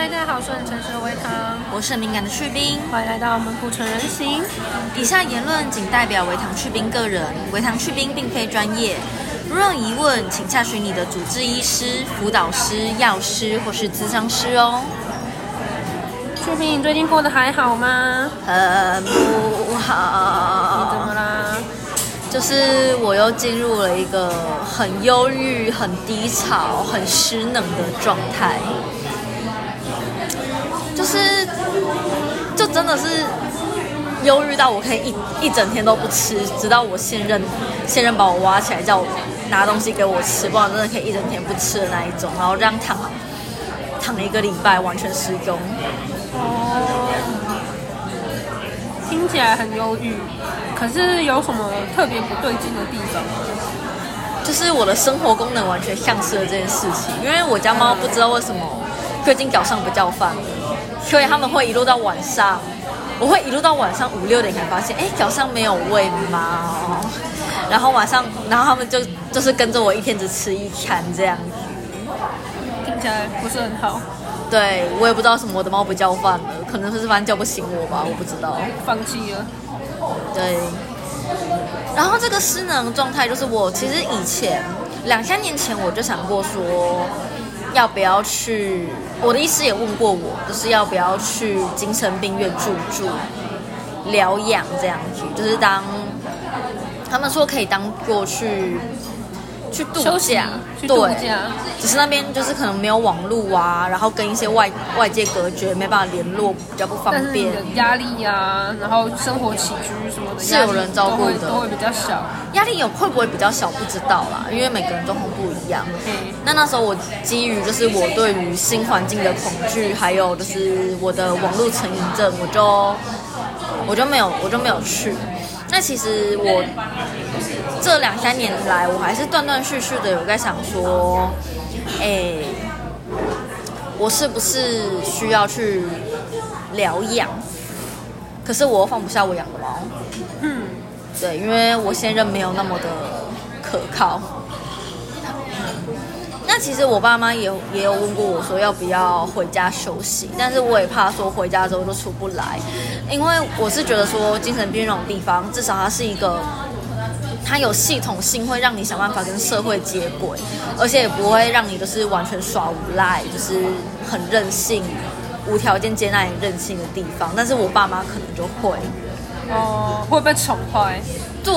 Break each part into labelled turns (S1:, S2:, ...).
S1: 大家好，我是很诚实的维糖，
S2: 我是很敏感的去冰。
S1: 欢迎来到我们不成人形。
S2: 以下言论仅代表维糖去冰个人，维糖去冰并非专业。如有疑问，请洽询你的主治医师、辅导师、药师或是咨商师哦。
S1: 去冰，你最近过得还好吗？
S2: 很不
S1: 你怎么，啦？
S2: 就是我又进入了一个很忧郁、很低潮、很失能的状态，就是就真的是忧郁到我可以一一整天都不吃，直到我现任现任把我挖起来叫我拿东西给我吃，不然真的可以一整天不吃的那一种，然后这样躺躺了一个礼拜，完全失踪。
S1: 哦，听起来很忧郁，可是有什么特别不对劲的地方吗？
S2: 就是我的生活功能完全丧失了这件事情，因为我家猫不知道为什么最近早上不叫饭了，所以他们会一路到晚上，我会一路到晚上五六点才发现，哎，早上没有喂猫，然后晚上，然后他们就就是跟着我一天只吃一餐这样子。
S1: 听起来不是很好，
S2: 对我也不知道什么我的猫不叫饭了，可能是反正叫不醒我吧，我不知道。
S1: 放弃了。
S2: 对，然后这个失能状态就是我其实以前两三年前我就想过说，要不要去，我的医师也问过我，就是要不要去精神病院住住疗养这样子，就是当他们说可以当过去去度假，
S1: 去度
S2: 对
S1: 假，
S2: 只是那边就是可能没有网络啊，然后跟一些外外界隔绝，没办法联络，比较不方便。
S1: 压力呀、然后生活起居什么的，
S2: 是有人照顾的
S1: 压力都会都会比较小。
S2: 压力有会不会比较小不知道啦，因为每个人状况不一样。
S1: 嗯，
S2: 那那时候我基于就是我对于新环境的恐惧，还有就是我的网络成瘾症，我就我就没有我就没有去。那其实我这两三年来，我还是断断续续的有在想说，哎，我是不是需要去疗养？可是我又放不下我养的猫。
S1: 嗯，
S2: 对，因为我现任没有那么的可靠。那其实我爸妈也也有问过我说要不要回家休息，但是我也怕说回家之后就出不来，因为我是觉得说精神病院那种地方，至少它是一个，它有系统性会让你想办法跟社会接轨，而且也不会让你就是完全耍无赖，就是很任性，无条件接纳你任性的地方。但是我爸妈可能就会。
S1: 哦，会被宠坏。
S2: 对，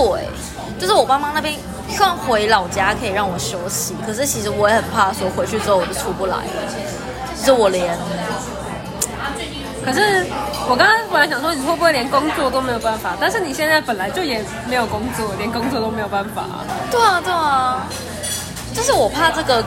S2: 就是我爸妈那边，虽然回老家可以让我休息，可是其实我也很怕说回去之后我就出不来了，就是我连
S1: 可是我刚刚本来想说，你会不会连工作都没有办法？但是你现在本来就也没有工作，连工作都没有办法。
S2: 对啊对啊，就是我怕这个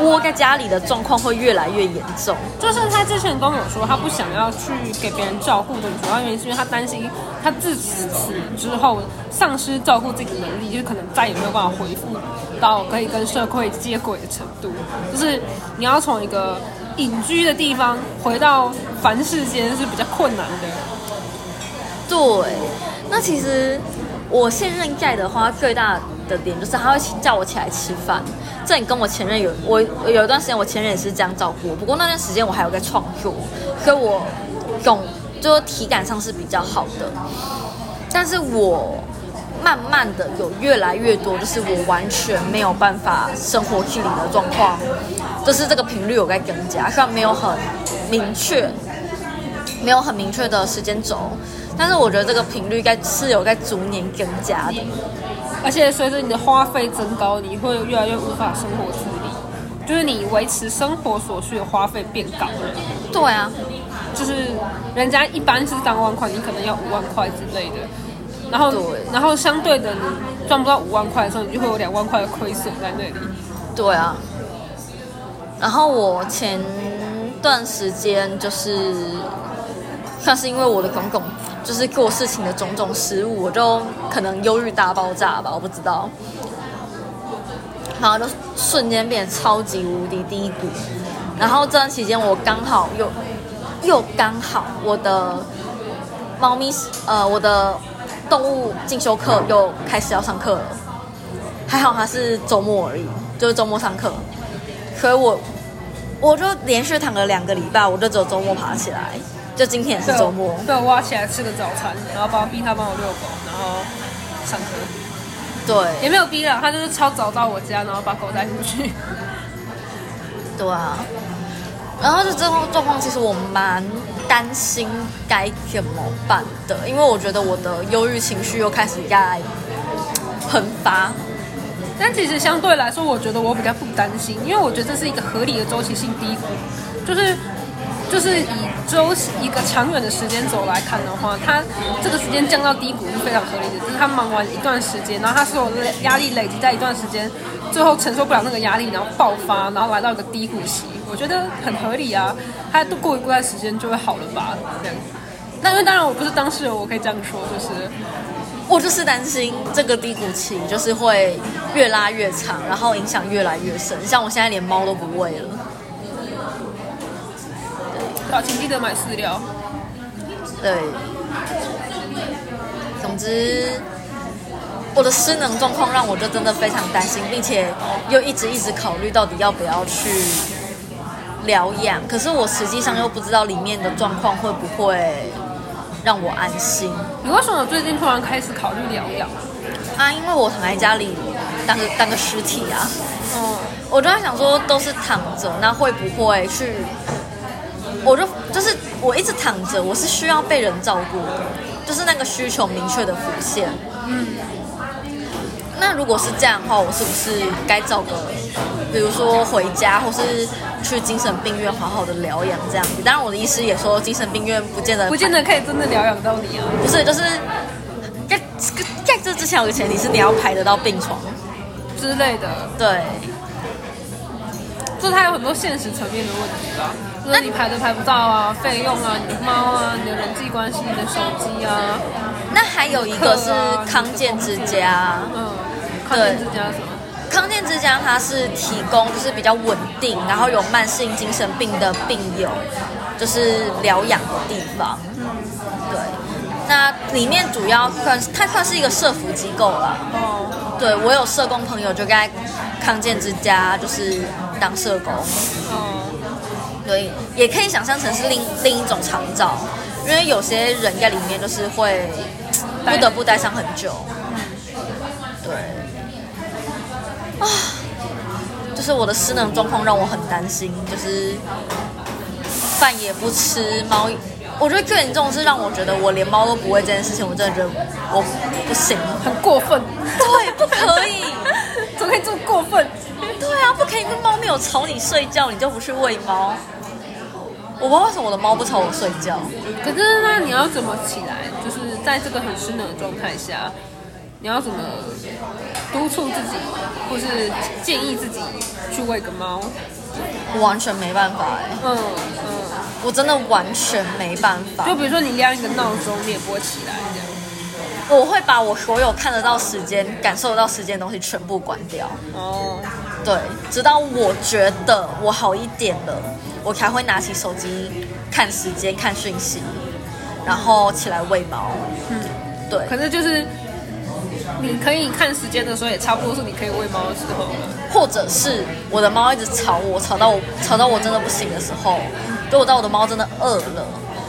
S2: 窝在家里的状况会越来越严重。
S1: 就是他之前跟我说，他不想要去给别人照顾的主要原因，是因为他担心他自此之后丧失照顾自己的能力，就是可能再也没有办法恢复到可以跟社会接轨的程度。就是你要从一个隐居的地方回到凡世间是比较困难的。
S2: 对，那其实我现任盖的话，最大的点就是他会叫我起来吃饭。这你跟我前任有我有一段时间，我前任也是这样照顾我，不过那段时间我还有在创作，所以我总就体感上是比较好的。但是我慢慢的有越来越多，就是我完全没有办法生活自理的状况，就是这个频率有在增加，虽然没有很明确，没有很明确的时间轴，但是我觉得这个频率该是有在逐年增加的。
S1: 而且随着你的花费增高，你会越来越无法生活自理，就是你维持生活所需的花费变高了。
S2: 对啊，
S1: 就是人家一般是三万块，你可能要五万块之类的。然后
S2: 对，
S1: 然后相对的，你赚不到五万块的时候，你就会有两万块的亏损在那里。
S2: 对啊。然后我前段时间就是，算是因为我的种种，就是做事情的种种失误，我就可能忧郁大爆炸吧，我不知道。然后就瞬间变得超级无敌低谷。然后这段期间，我刚好又又刚好我的猫咪呃我的动物进修课又开始要上课了，还好它是周末而已，就是周末上课，所以我我就连续躺了两个礼拜，我就只有周末爬起来，就今天也是周末。
S1: 被我挖起来吃个早餐，然后帮逼他帮我遛狗，然后上课。
S2: 对，
S1: 也没有逼了，他就是超早到我家，然后把狗带出去。
S2: 对啊。然后就这种状况，其实我蛮担心该怎么办的，因为我觉得我的忧郁情绪又开始在喷发。
S1: 但其实相对来说，我觉得我比较不担心，因为我觉得这是一个合理的周期性低谷，就是就是以周一个长远的时间轴来看的话，它这个时间降到低谷是非常合理的，就是他忙完一段时间，然后他所有的压力累积在一段时间，最后承受不了那个压力，然后爆发，然后来到一个低谷期，我觉得很合理啊。他过一段时间就会好了吧？这样。那因为当然我不是当事人，我可以这样说，就是
S2: 我就是担心这个低谷期就是会越拉越长，然后影响越来越深。像我现在连猫都不喂了。
S1: 好，请记得买饲料。
S2: 对，总之，我的失能状况让我就真的非常担心，并且又一直一直考虑到底要不要去疗养。可是我实际上又不知道里面的状况会不会让我安心
S1: 你为什么最近突然开始考虑疗养？
S2: 啊，因为我躺在家里当个当个尸体啊。
S1: 嗯，
S2: 我就在想说，都是躺着，那会不会去？我就就是我一直躺着，我是需要被人照顾的，就是那个需求明确的浮现。
S1: 嗯，
S2: 那如果是这样的话，我是不是该找个，比如说回家，或是去精神病院好好的疗养这样子？当然，我的医师也说，精神病院不见得
S1: 不见得可以真的疗养到你啊。
S2: 不是，就是在在这之前有个前提是你要排得到病床，
S1: 之类的，
S2: 对。
S1: 就它有很多现实层面的问题吧，就是你排都排不到啊，费用啊，你的猫啊，你的人际关系，你的手机啊，
S2: 那还有一个是康健之家，
S1: 嗯，康健之家什么？
S2: 康健之家它是提供就是比较稳定，然后有慢性精神病的病友，就是疗养的地方。
S1: 嗯，
S2: 对，那里面主要它算是一个社服机构啦。
S1: 哦，
S2: 对我有社工朋友就在康健之家，就是当社工。
S1: 哦，
S2: 对，也可以想象成是另另一种长照，因为有些人在里面就是会不得不待上很久。对，啊，就是我的失能状况让我很担心，就是饭也不吃，猫，我觉得最严重是让我觉得我连猫都不会这件事情，我真的觉得我不行，
S1: 很过分，
S2: 对，不可以。
S1: 怎么可以这么过分？
S2: 对啊，不可以，因为猫没有吵你睡觉，你就不去喂猫。我不知道为什么我的猫不吵我睡觉。
S1: 可是那你要怎么起来？就是在这个很失能的状态下，你要怎么督促自己，或是建议自己去喂个猫？
S2: 我完全没办法哎、
S1: 嗯嗯，
S2: 我真的完全没办法。
S1: 就比如说你亮一个闹钟，你也不会起来这样。
S2: 我会把我所有看得到时间、感受得到时间的东西全部关掉，
S1: 哦，
S2: 对，直到我觉得我好一点了，我才会拿起手机看时间、看讯息，然后起来喂猫。
S1: 嗯，
S2: 对，
S1: 可是就是你可以看时间的时候，也差不多是你可以喂猫的时候了。
S2: 或者是我的猫一直吵我，吵到我吵到我真的不行的时候，如果到我的猫真的饿了，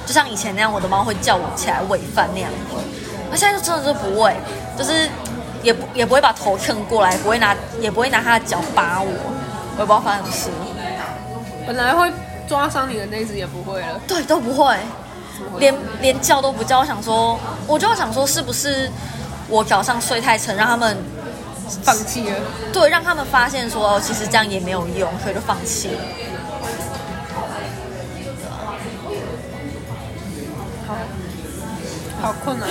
S2: 就像以前那样，我的猫会叫我起来喂饭那样子。那现在就真的是不喂，就是也不也不会把头蹭过来，不会拿也不会拿它的脚扒我，我也不知道发生什么事。
S1: 本来会抓伤你的那只也不会了，
S2: 对，都不会，
S1: 会
S2: 连连叫都不叫。我想说，我就想说，是不是我早上睡太沉，让他们
S1: 放弃了。
S2: 对让他们发现说，哦其实这样也没有用，所以就放弃了。
S1: 好，好困难。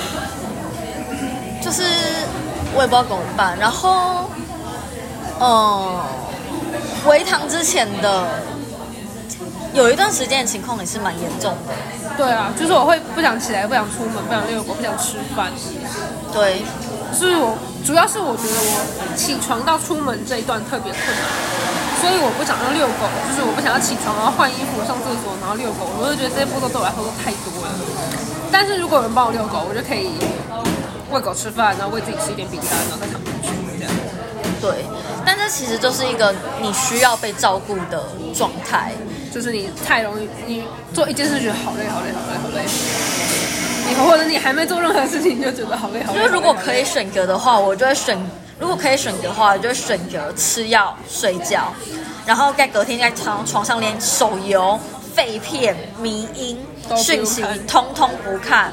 S2: 就是我也不知道怎么办。然后，嗯，回堂之前的有一段时间的情况也是蛮严重的。
S1: 对啊，就是我会不想起来，不想出门，不想遛狗，不想吃饭。
S2: 对，
S1: 是我主要是我觉得我起床到出门这一段特别困难，所以我不想要遛狗，就是我不想要起床然后换衣服上厕所然后遛狗，我就觉得这些步骤对我来说都太多了。但是如果有人帮我遛狗，我就可以喂狗吃饭，然后喂自己吃一点饼干，然后再躺回去这样。
S2: 对，但这其实就是一个你需要被照顾的状态。
S1: 就是你太容易，你做一件事觉得好累好累好累好累，你或者你还没做任何事情你就觉得好累好累。
S2: 就是如果可以选择的话，我就会选；如果可以选择的话，我就会选择吃药、睡觉，然后在隔天在床床上连手游、废片、迷音讯息通通不看。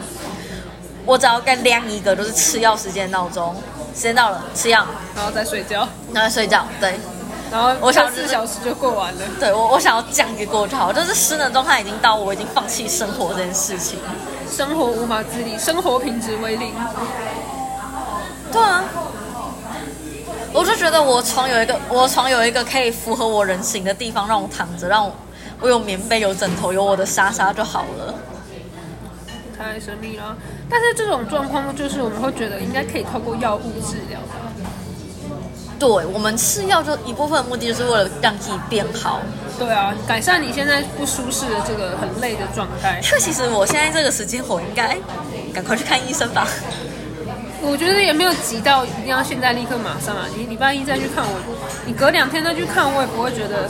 S2: 我只要该亮一个就是吃药时间闹钟，时间到了吃药，
S1: 然后再睡觉，
S2: 然后睡觉。对，
S1: 然后
S2: 我想
S1: 四小时就过完了。
S2: 对我我想要这样子过就好，就是失能状态已经到我已经放弃生活这件事情。
S1: 生活无法自理，生活品质为零。
S2: 对啊，我就觉得我床有一个，我床有一个可以符合我人形的地方，让我躺着，让我我有棉被、有枕头、有我的沙沙就好了。
S1: 太神秘了。但是这种状况就是我们会觉得应该可以透过药物治疗吧。
S2: 对我们吃药就一部分目的就是为了让自己变好。
S1: 对啊，改善你现在不舒适的这个很累的状态。
S2: 那其实我现在这个时间，我应该赶快去看医生吧。
S1: 我觉得也没有急到一定要现在立刻马上啊。你礼拜一再去看我，你隔两天再去看我也不会觉得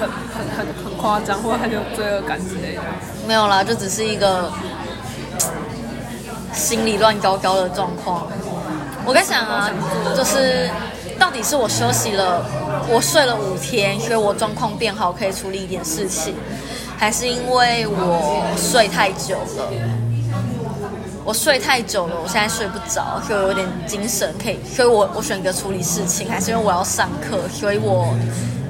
S1: 很很很很很夸张，或者很有罪恶感之类的。
S2: 没有啦，就只是一个心里乱糟糟的状况。我在想啊，就是到底是我休息了，我睡了五天，所以我状况变好，可以处理一点事情，还是因为我睡太久了？我睡太久了，我现在睡不着，所以我有点精神可以，所以我我选择处理事情，还是因为我要上课，所以我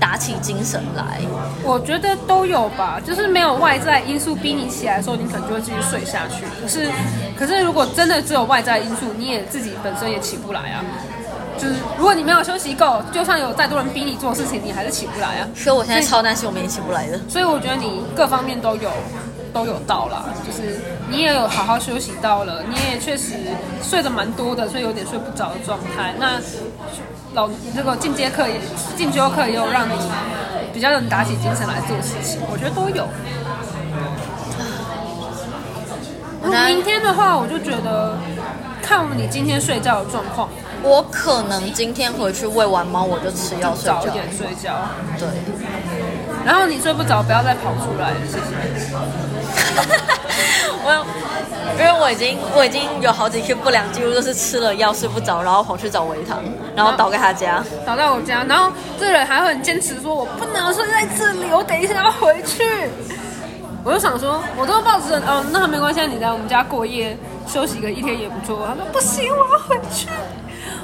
S2: 打起精神来。
S1: 我觉得都有吧，就是没有外在因素逼你起来的时候，你可能就会继续睡下去。可是，可是如果真的只有外在因素，你也自己本身也起不来啊。就是如果你没有休息够，就算有再多人逼你做事情，你还是起不来啊。
S2: 所以我现在超担心我们也起不来的。
S1: 所以我觉得你各方面都有都有到啦，就是你也有好好休息到了，你也确实睡得蛮多的，所以有点睡不着的状态。那老这个进阶课也进修课也有让你比较能打起精神来做事情，我觉得都有。如果明天的话，我就觉得看你今天睡觉的状况，
S2: 我可能今天回去喂完猫，我就吃药睡觉。
S1: 早一点睡觉。
S2: 对，
S1: 然后你睡不着，不要再跑出来了，谢谢。
S2: 我因为我已经我已经有好几天不良记录，就是吃了药睡不着，然后跑去找维糖，然后倒给他家。
S1: 倒在我家，然后这人还会很坚持说，我不能睡在这里，我等一下要回去。我就想说，我都抱着哦，那没关系，你在我们家过夜休息个一天也不错。他说不行，我要回去，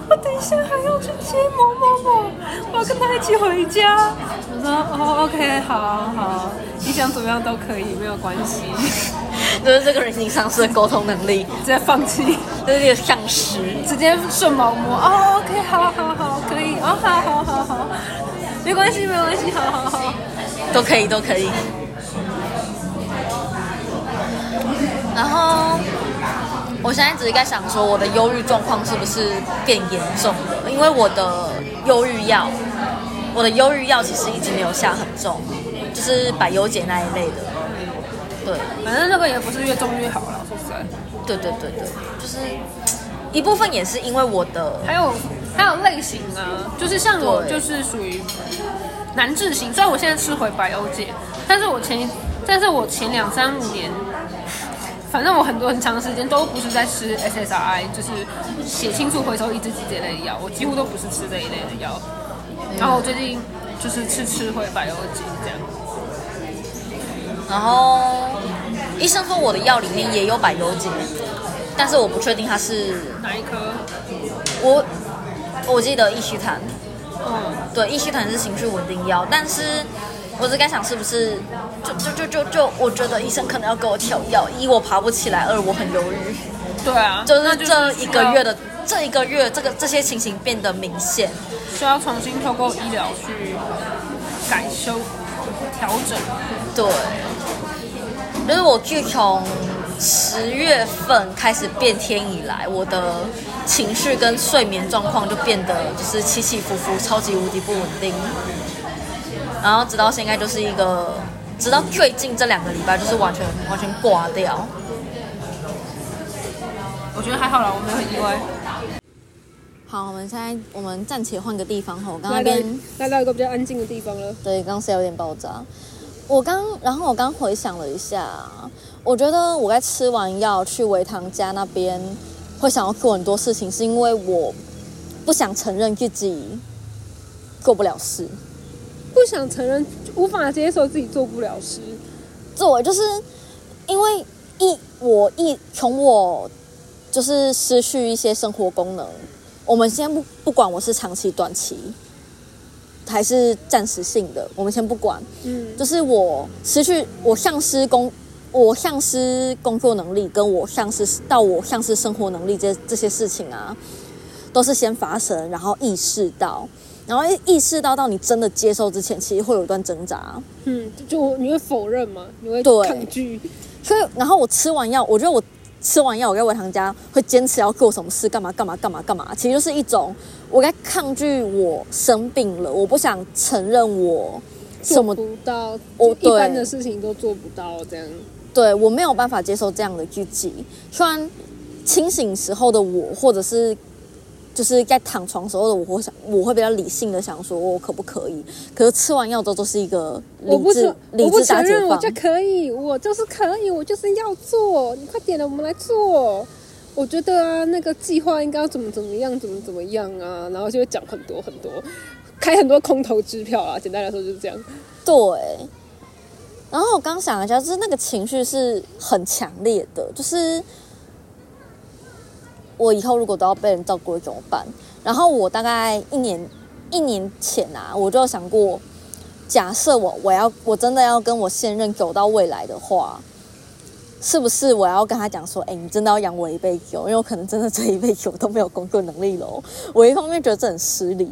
S1: 我等一下还要去接某某某，我要跟他一起回家。我说哦，OK，好好，你想怎么样都可以，没有关系，
S2: 就是这个人已经丧失了沟通能力，
S1: 直接放弃。
S2: 就是一个丧尸。
S1: 直接顺毛摸哦，OK，好好好，可以，哦，好好好好，没关系没关系，好好好，
S2: 都可以，都可以。然后，我现在只是在想说，我的忧郁状况是不是变严重了？因为我的忧郁药，我的忧郁药其实一直没有下很重，就是百忧解那一类的。对，
S1: 反正那个也不是越重越好了，说实在。
S2: 对对对对，就是一部分也是因为我的
S1: 还有还有类型啊，就是像我就是属于难治型，虽然我现在吃回百忧解，但是我前但是我前两三五年，反正我很多很长时间都不是在吃 SSRI，就是血清素回收抑制剂这类的药，我几乎都不是吃这一类的药。然后我最近就是吃吃回百忧解这样。
S2: 然后医生说我的药里面也有百忧解，但是我不确定它是
S1: 哪一颗？
S2: 我我记得益虚谈，
S1: 嗯，
S2: 对，益虚谈是情绪稳定药，但是我只在想是不是就就就就就我觉得医生可能要给我调药，一我爬不起来，二我很忧郁，
S1: 对啊，
S2: 就是这一个月的这一个月这个这些情形变得明显，
S1: 需要重新透过医疗去改修调整。
S2: 对，就是我自从十月份开始变天以来，我的情绪跟睡眠状况就变得就是起起伏伏，超级无敌不稳定。然后直到现在就是一个，直到最近这两个礼拜就是完全完全挂掉。
S1: 我觉得还好啦，我没有很意外。
S2: 好，我们现在我们暂且换个地方吼，我刚刚那边
S1: 来到一个比较安静的地方了。
S2: 对，刚刚是有点爆炸。我刚，然后我刚回想了一下，我觉得我在吃完药去维唐家那边会想要做很多事情，是因为我不想承认自己做不了事。
S1: 不想承认，无法接受自己做不了事。
S2: 做就是因为一我一从我就是失去一些生活功能，我们先不不管我是长期短期还是暂时性的，我们先不管，
S1: 嗯，
S2: 就是我失去我丧失工我丧失工作能力，跟我丧失到我丧失生活能力这这些事情啊，都是先发生，然后意识到。然后意识到到你真的接受之前，其实会有一段挣扎。
S1: 嗯，就你会否认吗？你会
S2: 对
S1: 抗拒？
S2: 所以，然后我吃完药，我觉得我吃完药，我在维唐家会坚持要做什么事，干嘛干嘛干嘛干嘛，其实就是一种我在抗拒我生病了，我不想承认我什
S1: 做
S2: 么，
S1: 不到，
S2: 我
S1: 一般的事情都做不到，这样。
S2: 对我没有办法接受这样的自己。虽然清醒时候的我，或者是就是在躺床时候的我，会想我会比较理性的想说，我可不可以？可是吃完药之后，都是一个理智
S1: 我不承，
S2: 理
S1: 我不承
S2: 智大解放。
S1: 认我就可以，我就是可以，我就是要做。你快点了，我们来做。我觉得啊，那个计划应该要怎么怎么样，怎么怎么样啊，然后就会讲很多很多，开很多空头支票啊。简单来说就是这样。
S2: 对，然后我刚想了一下，就是那个情绪是很强烈的，就是我以后如果都要被人照顾了怎么办？然后我大概一年一年前啊，我就想过，假设我我要我真的要跟我现任走到未来的话，是不是我要跟他讲说，哎，你真的要养我一辈子哦，因为我可能真的这一辈子我都没有工作能力了哦。我一方面觉得这很失礼，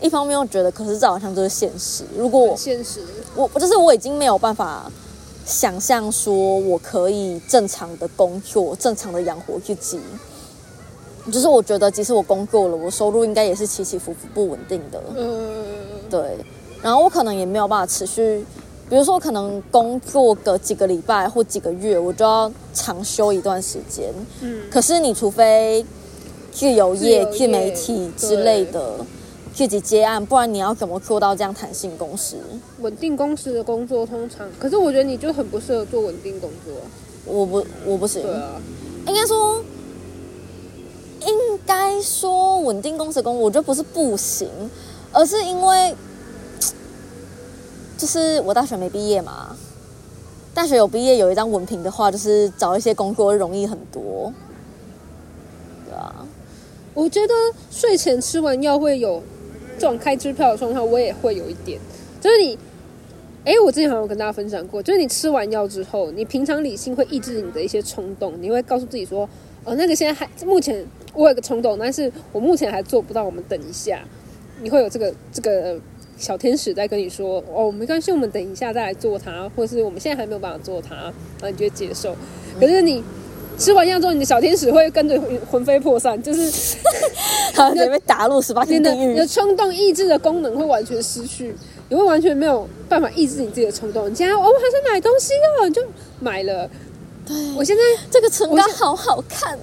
S2: 一方面又觉得，可是这好像就是现实。如果我
S1: 现实，
S2: 我我就是我已经没有办法想象说我可以正常的工作，正常的养活自己。就是我觉得，即使我工作了，我收入应该也是起起伏伏不稳定的。
S1: 嗯，
S2: 对，然后我可能也没有办法持续，比如说可能工作个几个礼拜或几个月，我就要长休一段时间。
S1: 嗯，
S2: 可是你除非自由业、
S1: 自
S2: 媒体之类的自己接案，不然你要怎么做到这样弹性工时？
S1: 稳定公司的工作通常，可是我觉得你就很不适合做稳定工作。
S2: 我不，我不行。
S1: 对啊，
S2: 应该说，应该说稳定工时工，我觉得不是不行，而是因为，就是我大学没毕业嘛，大学有毕业有一张文凭的话，就是找一些工作容易很多。对啊，
S1: 我觉得睡前吃完药会有这种开支票的状态，我也会有一点，就是你，哎，我之前好像有跟大家分享过，就是你吃完药之后，你平常理性会抑制你的一些冲动，你会告诉自己说，哦，那个现在还目前我有个冲动，但是我目前还做不到，我们等一下，你会有这个这个小天使在跟你说，哦，没关系，我们等一下再来做它，或是我们现在还没有办法做它，然后你就接受，可是你。吃完药之后，你的小天使会跟着魂飞魄散，就是
S2: 他直接被打入十八天地狱。
S1: 你的冲动抑制的功能会完全失去，你会完全没有办法抑制你自己的冲动。你今天哦，我还想买东西哦，你就买了。
S2: 对，
S1: 我现在，
S2: 这个唇膏好好看。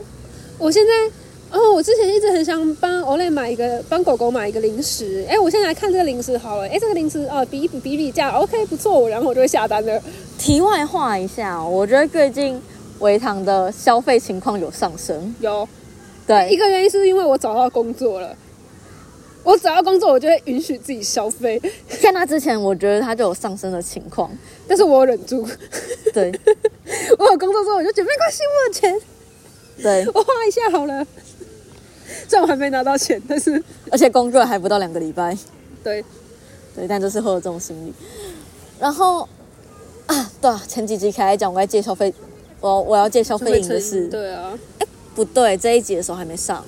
S1: 我现在，哦，我之前一直很想帮 Olay 买一个，帮狗狗买一个零食。哎，我现在来看这个零食好了。哎，这个零食哦，比一比比比价，OK，不错，然后我就会下单了。
S2: 题外话一下哦，我觉得最近维糖的消费情况有上升。
S1: 有
S2: 对一，
S1: 个原因是因为我找到工作了。我只要工作，我就会允许自己消费，
S2: 在那之前，我觉得它就有上升的情况。
S1: 但是我有忍住。
S2: 对
S1: 我有工作之后，我就觉得没关系，我有钱，
S2: 对，
S1: 我花一下好了。虽然我还没拿到钱，但是
S2: 而且工作还不到两个礼拜。
S1: 对，
S2: 对，但就是会有这种心理。然后啊，对啊，前几集开始讲，我该借消费，我我要借消费影的事，
S1: 对啊，哎
S2: 不对，这一集的时候还没上。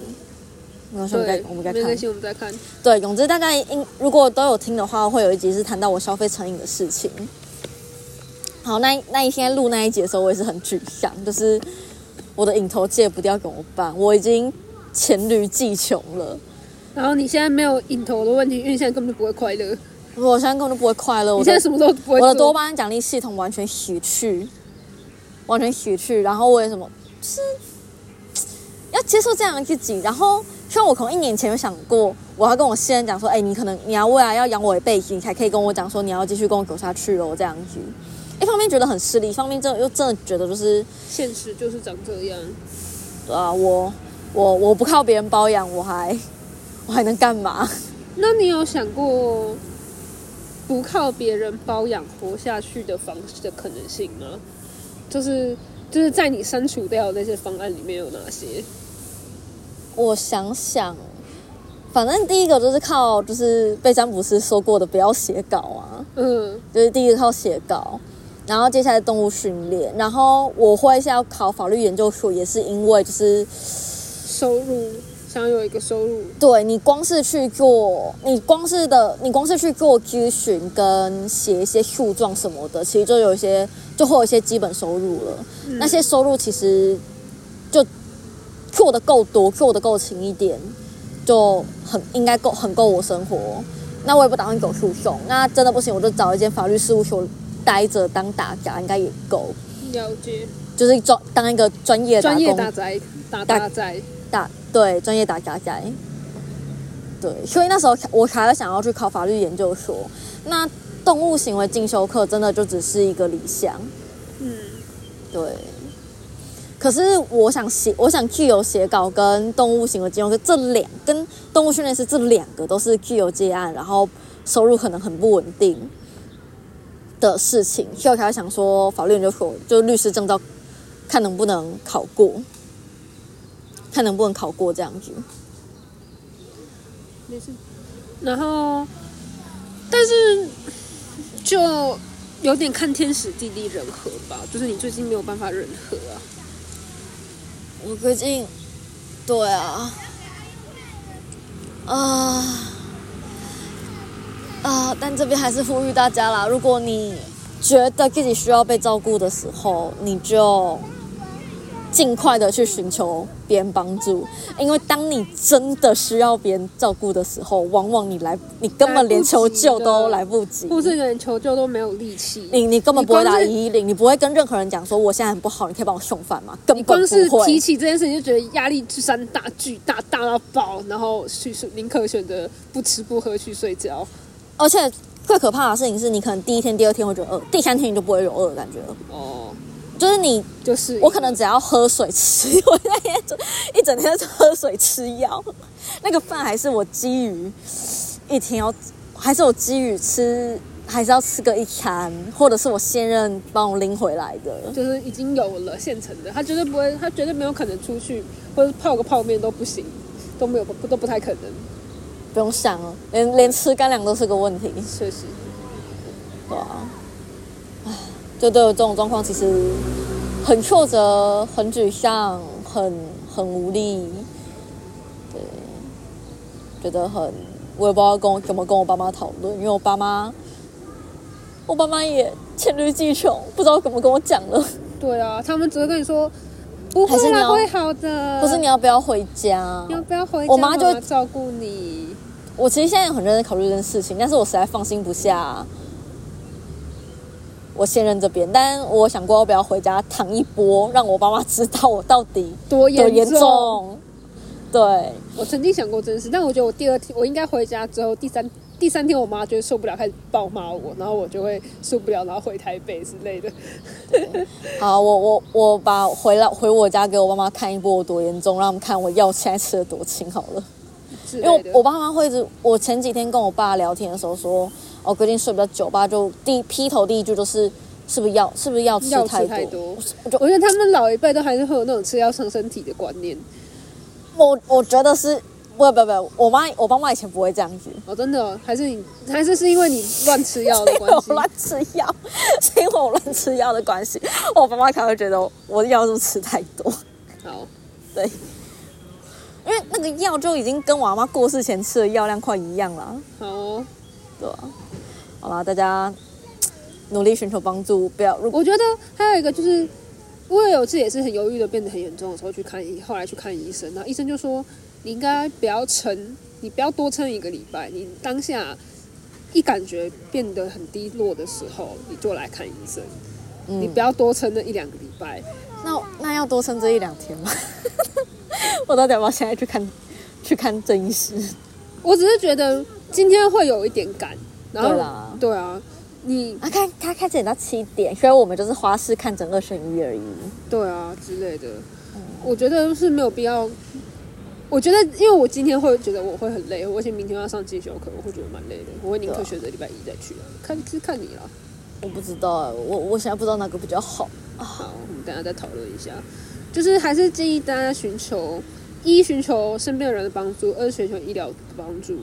S2: 没关系，我们
S1: 对
S2: 再，我们再看。
S1: 没关系，我们再看。
S2: 对，总之大概应如果都有听的话，会有一集是谈到我消费成瘾的事情。好，那那一天录那一集的时候，我也是很沮丧，就是我的影头戒不掉怎么办？我已经黔驴技穷了，
S1: 然后你现在没有影头的问题，因为你现在根本就不会快乐，
S2: 我现在根本就不会快乐。我
S1: 现在什么都不会做。
S2: 我的多巴胺奖励系统完全洗去，完全洗去，然后我也什么就是要接受这样的自己，然后像我可能一年前有想过，我要跟我现任讲说，哎、你可能你要未来要养我一辈子，你才可以跟我讲说你要继续跟我走下去哦，这样子。一方面觉得很势利，一方面真的又真的觉得就是，
S1: 现实就是长这样。
S2: 对啊，我我我不靠别人包养，我还 我还能干嘛？
S1: 那你有想过不靠别人包养活下去的方式的可能性吗？就是就是在你删除掉的那些方案里面有哪些？
S2: 我想想，反正第一个就是靠就是被詹姆斯说过的不要写稿啊，
S1: 嗯，
S2: 就是第一个靠写稿，然后接下来动物训练，然后我会是要考法律研究所，也是因为就是
S1: 收入想要有一个收入，
S2: 对你光是去做，你光是的，你光是去做咨询跟写一些诉状什么的，其实就有一些就会有一些基本收入了。那些收入其实就做的够多，做的够勤一点，就很应该够很够我生活。那我也不打算走诉讼，那真的不行，我就找一间法律事务所待着当打杂，应该也够。
S1: 了解
S2: 就是专当一个专业打
S1: 专业
S2: 工
S1: 打宅打
S2: 打
S1: 打宅，
S2: 打对专业打杂宅，对，所以那时候我才会想要去考法律研究所。那动物行为进修课真的就只是一个理想，
S1: 嗯，
S2: 对。可是我想写，我想具有写稿跟动物行为进修课这两跟动物训练师这两个都是具有接案，然后收入可能很不稳定的事情，所以我才想说法律研究所就律师证照，看能不能考过，看能不能考过这样子。
S1: 没事。然后，但是就有点看天时地利人和吧，就是你最近没有办法人和啊。
S2: 我最近，对啊，啊啊！但这边还是呼吁大家啦，如果你觉得自己需要被照顾的时候，你就尽快的去寻求别人帮助，因为当你真的需要别人照顾的时候，往往你来，你根本连求救都来不及，
S1: 或是连求救都没有力气。
S2: 你你根本不会打一一零，你不会跟任何人讲说我现在很不好，你可以帮我送饭吗？根
S1: 你
S2: 本
S1: 光是
S2: 不会。
S1: 提起这件事情就觉得压力山大巨大大到爆，然后去宁可选择不吃不喝去睡觉。
S2: 而且最可怕的事情是你可能第一天、第二天会觉得饿，第三天你就不会有饿的感觉了。
S1: 哦，
S2: 就是你，
S1: 就是
S2: 我可能只要喝水吃，我那天就一整天都喝水吃药，那个饭还是我基于一天要，还是我基于吃，还是要吃个一餐，或者是我现任帮我拎回来的。
S1: 就是已经有了现成的，他绝对不会，他绝对没有可能出去或者泡个泡面都不行，都没有不都不太可能。
S2: 不用想了，连连吃干粮都是个问题，
S1: 确实，
S2: 对啊，唉，就对我这种状况，其实很挫折、很沮丧、很很无力，对，觉得很，我也不知道跟我怎么跟我爸妈讨论，因为我爸妈，我爸妈也黔驴技穷，不知道怎么跟我讲了。
S1: 对啊，他们只会跟你说不会啦，
S2: 还是你要
S1: 会好的。
S2: 不是你要不要回家
S1: 你？要不要回家？
S2: 我妈就
S1: 妈照顾你。
S2: 我其实现在很认真考虑这件事情，但是我实在放心不下我现任这边，但我想过要不要回家躺一波，让我爸妈知道我到底
S1: 多
S2: 多严
S1: 严重？
S2: 重。对，
S1: 我曾经想过这件事，但我觉得我第二天我应该回家之后，第三第三天我妈就会受不了，开始暴骂我，然后我就会受不了，然后回台北之类的。
S2: 好，我我我把回来回我家给我爸妈看一波我多严重，让他们看我药现在吃的多轻好了。因为我爸妈会一直，我前几天跟我爸聊天的时候说，哦，最近睡比较久，吧就第劈头第一句就是，是不是药是不是药吃太多？
S1: 吃太多，
S2: 我
S1: 觉得他们老一辈都还是会有那种吃药伤身体的观念。
S2: 我我觉得是，不不不，我妈我爸妈以前不会这样子，
S1: 哦，真的、哦，还是你，还是是因为你乱吃药的关系？
S2: 我乱吃药，是因为我乱吃药的关系，我爸妈才会觉得我的药是不是吃太多。
S1: 好，
S2: 对，因为那个药就已经跟我阿妈过世前吃的药量快一样了，
S1: 好哦。
S2: 对吧、好啦，大家努力寻求帮助，不要如果
S1: 我觉得还有一个就是，我也有次也是很犹豫的，变得很严重的时候去看医，后来去看医生，然后医生就说你应该不要撑，你不要多撑一个礼拜，你当下一感觉变得很低落的时候，你就来看医生，你不要多撑那一两个礼拜。
S2: 那那要多撑这一两天吗？我到底要不要现在去看去看郑医师。
S1: 我只是觉得今天会有一点赶，然后
S2: 对
S1: 啊，你
S2: 啊，看他开诊到七点，所以我们就是花式看诊二选一而已。
S1: 对啊之类的，
S2: 嗯
S1: 我觉得是没有必要。我觉得，因为我今天会觉得我会很累，而且明天要上进修课，我会觉得蛮累的。我会宁可选择礼拜一再去啊，看是看你了。
S2: 我不知道啊，我我现在不知道哪个比较好。
S1: 好，我们等一下再讨论一下。就是还是建议大家寻求一寻求身边的人的帮助，二寻求医疗的帮助。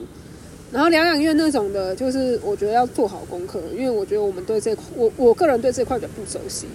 S1: 然后疗养院那种的，就是我觉得要做好功课，因为我觉得我们对这块，我我个人对这块比较不熟悉。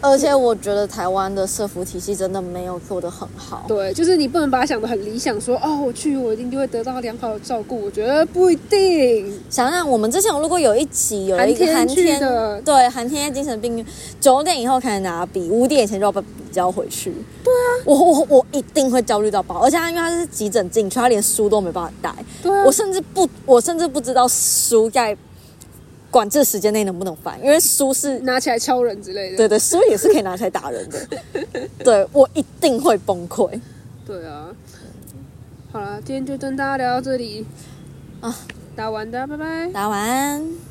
S2: 而且我觉得台湾的社服体系真的没有做得很好。
S1: 对，就是你不能把它想的很理想，说哦，我去我一定就会得到良好的照顾。我觉得不一定。
S2: 想想我们之前如果有一集有一个
S1: 寒天去
S2: 寒天
S1: 的
S2: 对寒天精神病院，九点以后开始拿笔，五点以前就要把笔交回去。对啊，我我我一定会焦虑到爆，而且他因为他是急诊进去，他连书都没办法带。
S1: 对啊
S2: 我甚至不，我甚至不知道书在管制时间内能不能翻，因为书是
S1: 拿起来敲人之类的。
S2: 对对，书也是可以拿起来打人的。对我一定会崩溃。
S1: 对啊。好了，今天就跟大家聊到这里
S2: 啊，
S1: 打完的，拜拜。
S2: 大家晚安。